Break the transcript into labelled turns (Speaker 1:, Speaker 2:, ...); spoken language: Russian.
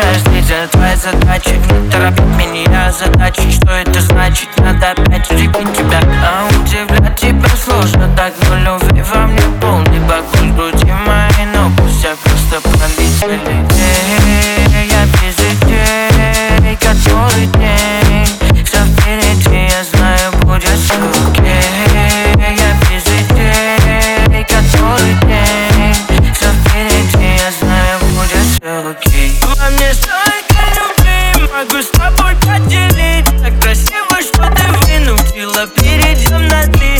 Speaker 1: Ждать ведь твоя задача Не торопи меня задача поделить. Так красиво, что ты вынудила. Перейдем на ты